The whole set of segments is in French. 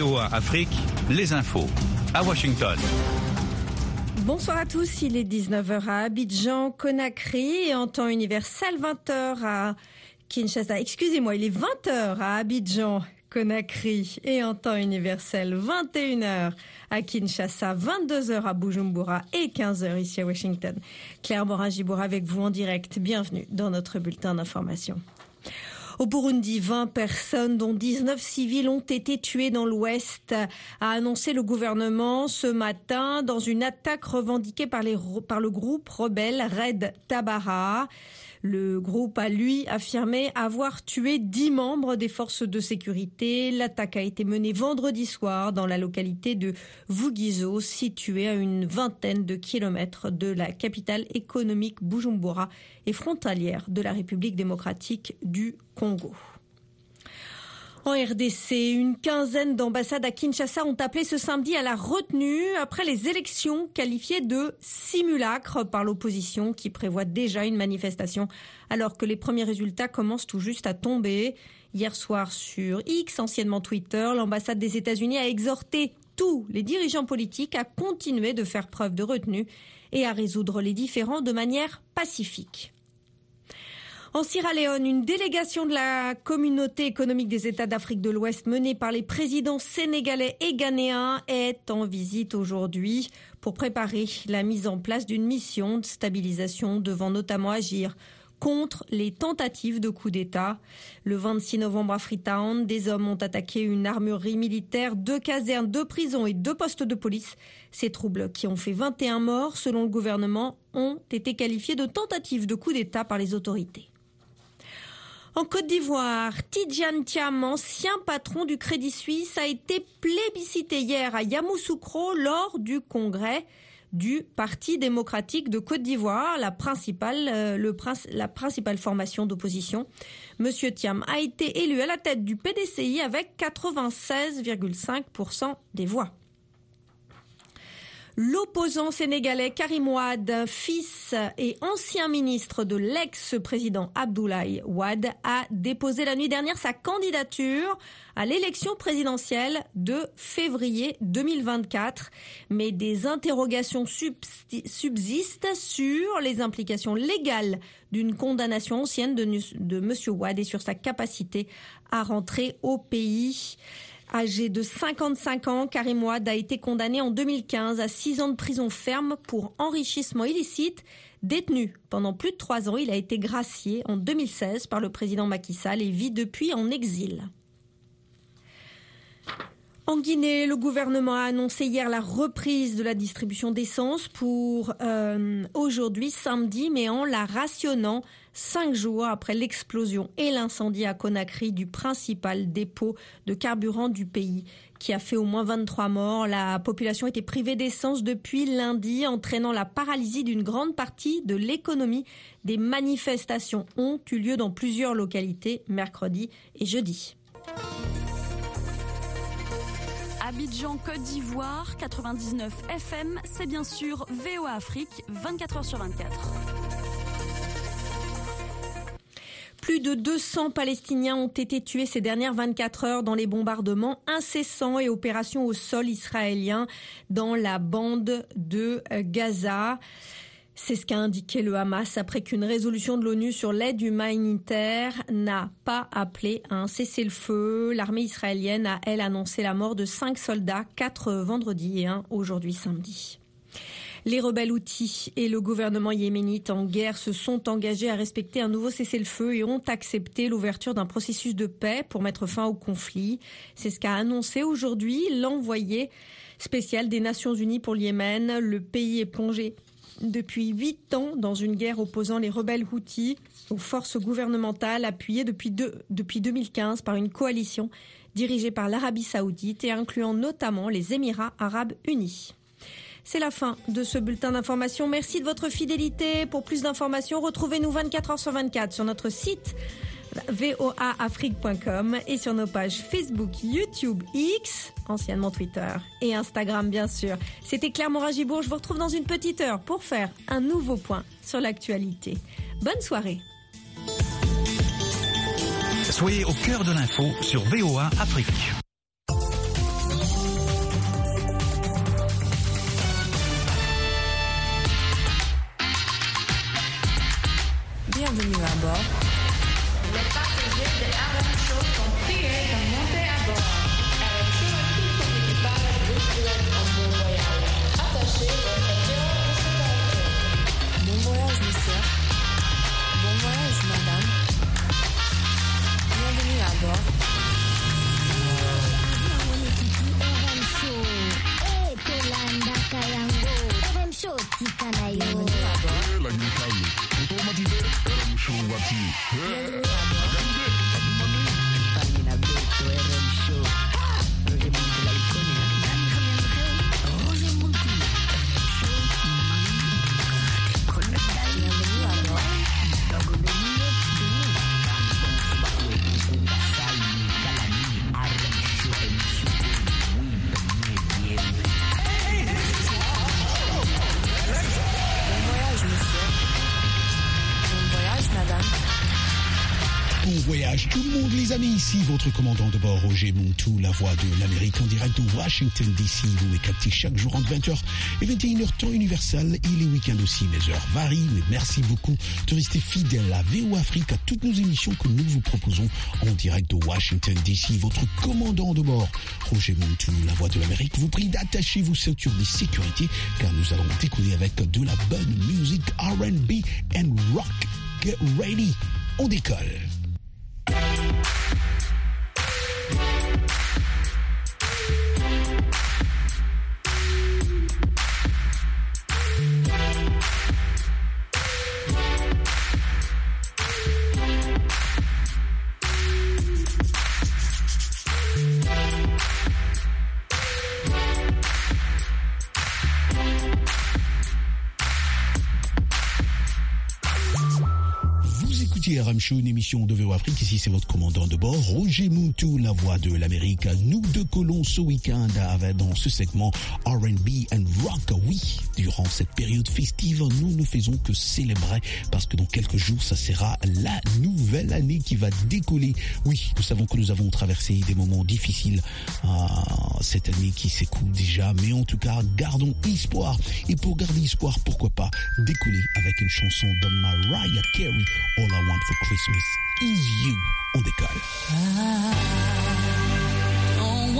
Afrique, les infos. À Washington. Bonsoir à tous, il est 19h à Abidjan, Conakry et en temps universel 20h à Kinshasa. Excusez-moi, il est 20h à Abidjan, Conakry et en temps universel 21h à Kinshasa, 22h à Bujumbura et 15h ici à Washington. Claire Morin-Giboura avec vous en direct. Bienvenue dans notre bulletin d'information. Au Burundi, 20 personnes, dont 19 civils, ont été tuées dans l'Ouest, a annoncé le gouvernement ce matin dans une attaque revendiquée par, par le groupe rebelle Red Tabara. Le groupe a, lui, affirmé avoir tué dix membres des forces de sécurité. L'attaque a été menée vendredi soir dans la localité de Vugizo, située à une vingtaine de kilomètres de la capitale économique Bujumbura et frontalière de la République démocratique du Congo. En RDC, une quinzaine d'ambassades à Kinshasa ont appelé ce samedi à la retenue après les élections qualifiées de simulacre par l'opposition qui prévoit déjà une manifestation alors que les premiers résultats commencent tout juste à tomber. Hier soir sur X, anciennement Twitter, l'ambassade des États-Unis a exhorté tous les dirigeants politiques à continuer de faire preuve de retenue et à résoudre les différends de manière pacifique. En Sierra Leone, une délégation de la communauté économique des États d'Afrique de l'Ouest menée par les présidents sénégalais et ghanéens est en visite aujourd'hui pour préparer la mise en place d'une mission de stabilisation devant notamment agir contre les tentatives de coup d'État. Le 26 novembre à Freetown, des hommes ont attaqué une armurerie militaire, deux casernes, deux prisons et deux postes de police. Ces troubles, qui ont fait 21 morts selon le gouvernement, ont été qualifiés de tentatives de coup d'État par les autorités. En Côte d'Ivoire, Tidjane Thiam, ancien patron du Crédit Suisse, a été plébiscité hier à Yamoussoukro lors du congrès du Parti démocratique de Côte d'Ivoire, la principale, euh, la principale formation d'opposition. Monsieur Thiam a été élu à la tête du PDCI avec 96,5% des voix. L'opposant sénégalais Karim Ouad, fils et ancien ministre de l'ex-président Abdoulaye Ouad, a déposé la nuit dernière sa candidature à l'élection présidentielle de février 2024. Mais des interrogations subsistent sur les implications légales d'une condamnation ancienne de, de M. Ouad et sur sa capacité à rentrer au pays. Âgé de 55 ans, Karim Ouad a été condamné en 2015 à 6 ans de prison ferme pour enrichissement illicite. Détenu pendant plus de 3 ans, il a été gracié en 2016 par le président Macky Sall et vit depuis en exil. En Guinée, le gouvernement a annoncé hier la reprise de la distribution d'essence pour euh, aujourd'hui, samedi, mais en la rationnant cinq jours après l'explosion et l'incendie à Conakry du principal dépôt de carburant du pays qui a fait au moins 23 morts. La population était privée d'essence depuis lundi, entraînant la paralysie d'une grande partie de l'économie. Des manifestations ont eu lieu dans plusieurs localités mercredi et jeudi. Abidjan, Côte d'Ivoire, 99 FM, c'est bien sûr VOA Afrique, 24h sur 24. Plus de 200 Palestiniens ont été tués ces dernières 24 heures dans les bombardements incessants et opérations au sol israélien dans la bande de Gaza. C'est ce qu'a indiqué le Hamas après qu'une résolution de l'ONU sur l'aide humanitaire n'a pas appelé à un cessez-le-feu. L'armée israélienne a, elle, annoncé la mort de cinq soldats, quatre vendredi et un aujourd'hui samedi. Les rebelles outils et le gouvernement yéménite en guerre se sont engagés à respecter un nouveau cessez-le-feu et ont accepté l'ouverture d'un processus de paix pour mettre fin au conflit. C'est ce qu'a annoncé aujourd'hui l'envoyé spécial des Nations Unies pour le Yémen. Le pays est plongé depuis huit ans dans une guerre opposant les rebelles Houthis aux forces gouvernementales appuyées depuis, depuis 2015 par une coalition dirigée par l'Arabie saoudite et incluant notamment les Émirats arabes unis. C'est la fin de ce bulletin d'information. Merci de votre fidélité. Pour plus d'informations, retrouvez-nous 24 heures sur 24 sur notre site voaafrique.com et sur nos pages Facebook, YouTube, X, anciennement Twitter et Instagram bien sûr. C'était Claire Moragibourg. Je vous retrouve dans une petite heure pour faire un nouveau point sur l'actualité. Bonne soirée. Soyez au cœur de l'info sur VOA Afrique. Bienvenue à bord. Ici votre commandant de bord Roger Montou, la voix de l'Amérique en direct de Washington DC. Vous me captez chaque jour entre 20h et 21h temps universel et les week-ends aussi. Mes heures varient, mais merci beaucoup de rester fidèle à VO Afrique, à toutes nos émissions que nous vous proposons en direct de Washington DC. Votre commandant de bord Roger Montou, la voix de l'Amérique, vous prie d'attacher vos ceintures de sécurité car nous allons décoller avec de la bonne musique R&B and rock. Get ready, on décolle. Une émission de VO Afrique. Ici, c'est votre commandant de bord, Roger Moutou, la voix de l'Amérique. Nous deux ce week-end dans ce segment R&B and rock. Oui, durant cette période festive, nous ne faisons que célébrer parce que dans quelques jours, ça sera la nouvelle année qui va décoller. Oui, nous savons que nous avons traversé des moments difficiles ah, cette année qui s'écoule déjà, mais en tout cas, gardons espoir. Et pour garder espoir, pourquoi pas décoller avec une chanson de Mariah Carey, All I Want for Christmas is You. On décolle. Don't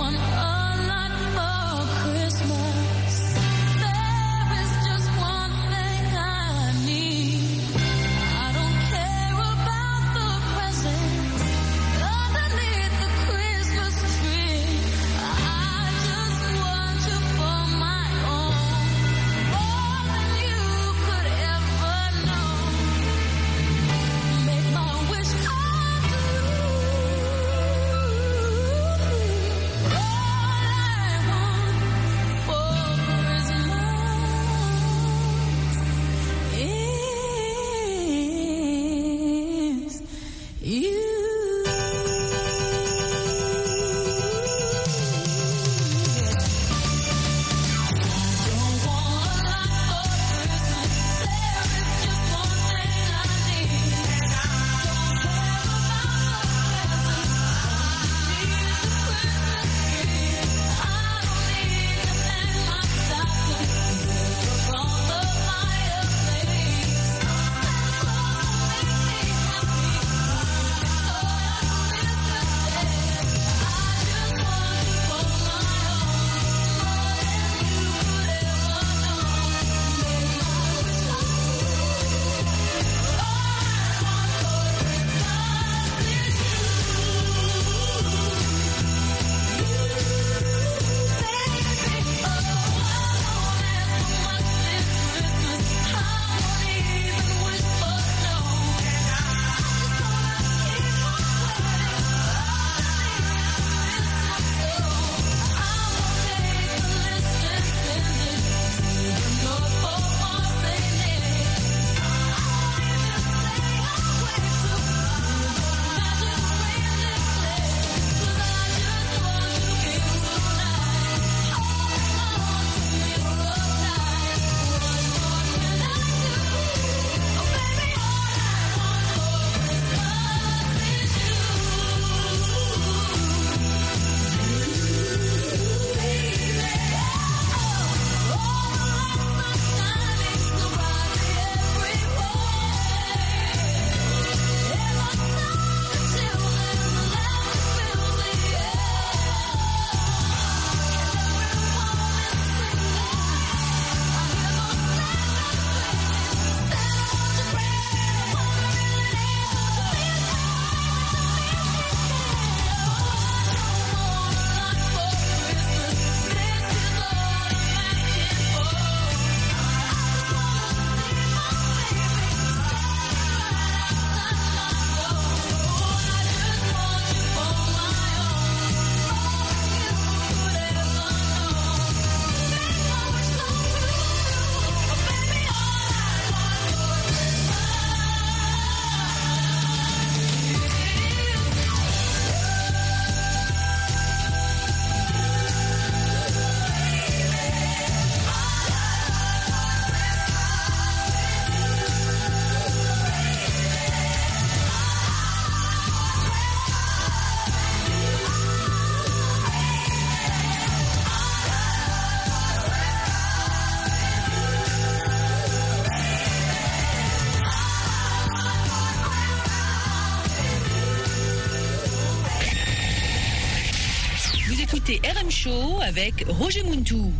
Show avec Roger Muntou.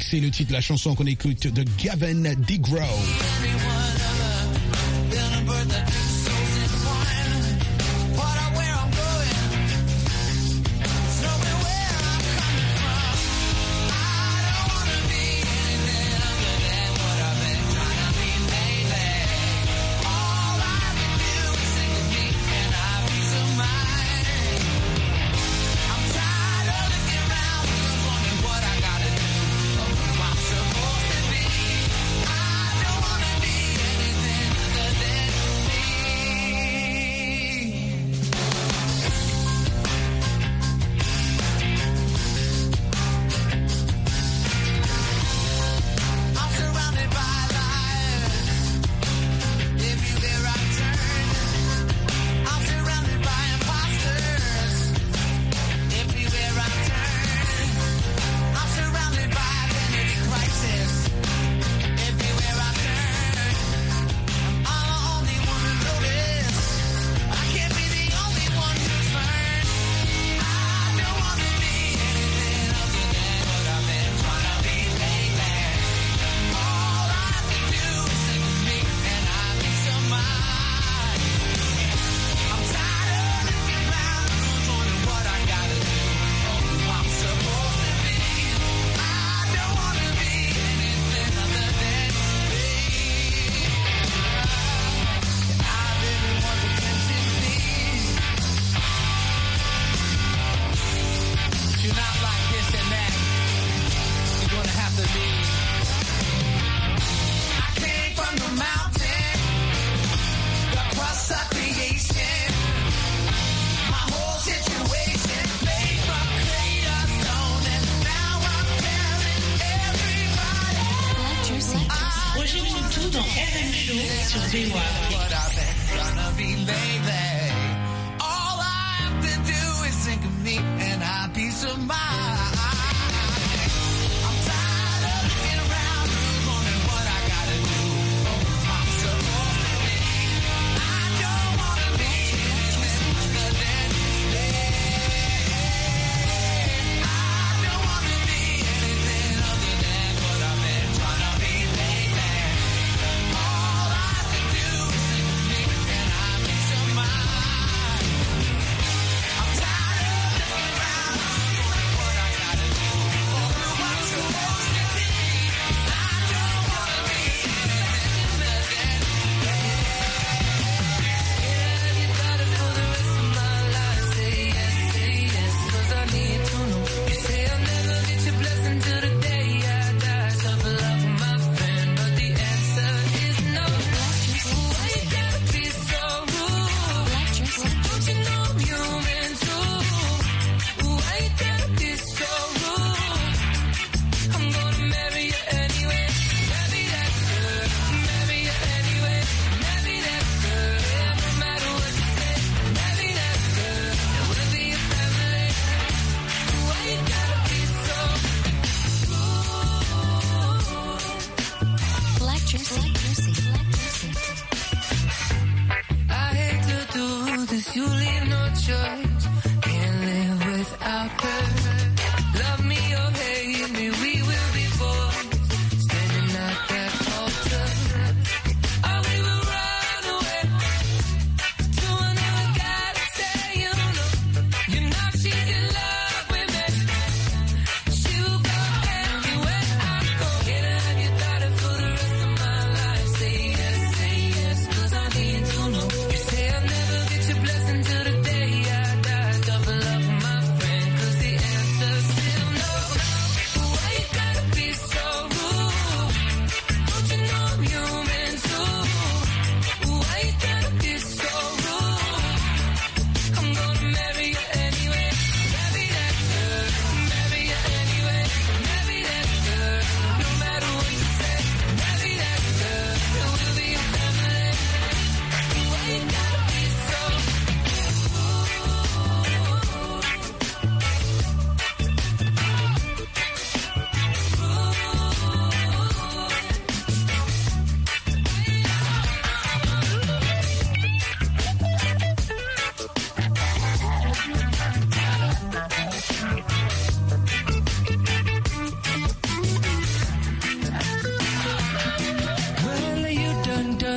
C'est le titre de la chanson qu'on écoute de Gavin DeGraw.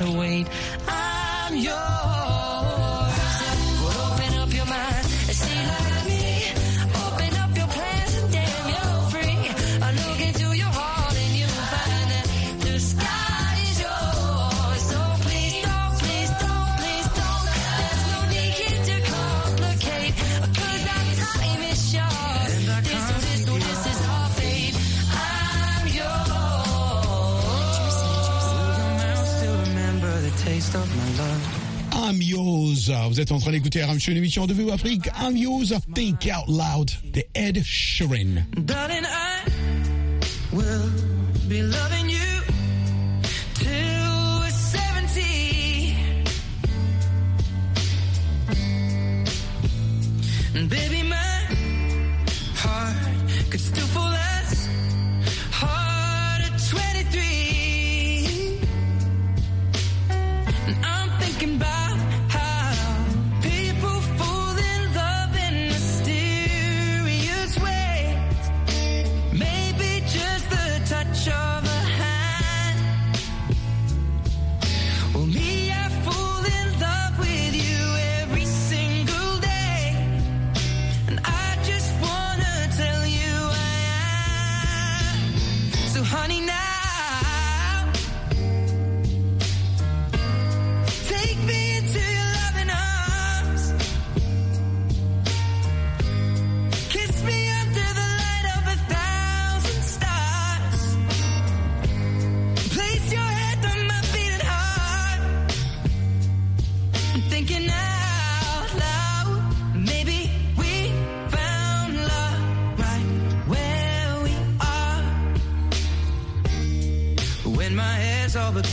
lot of weight yours. Vous êtes en train d'écouter RM une émission de VO Afrique. I'm. Think out loud. The Ed Sheeran.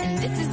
and this is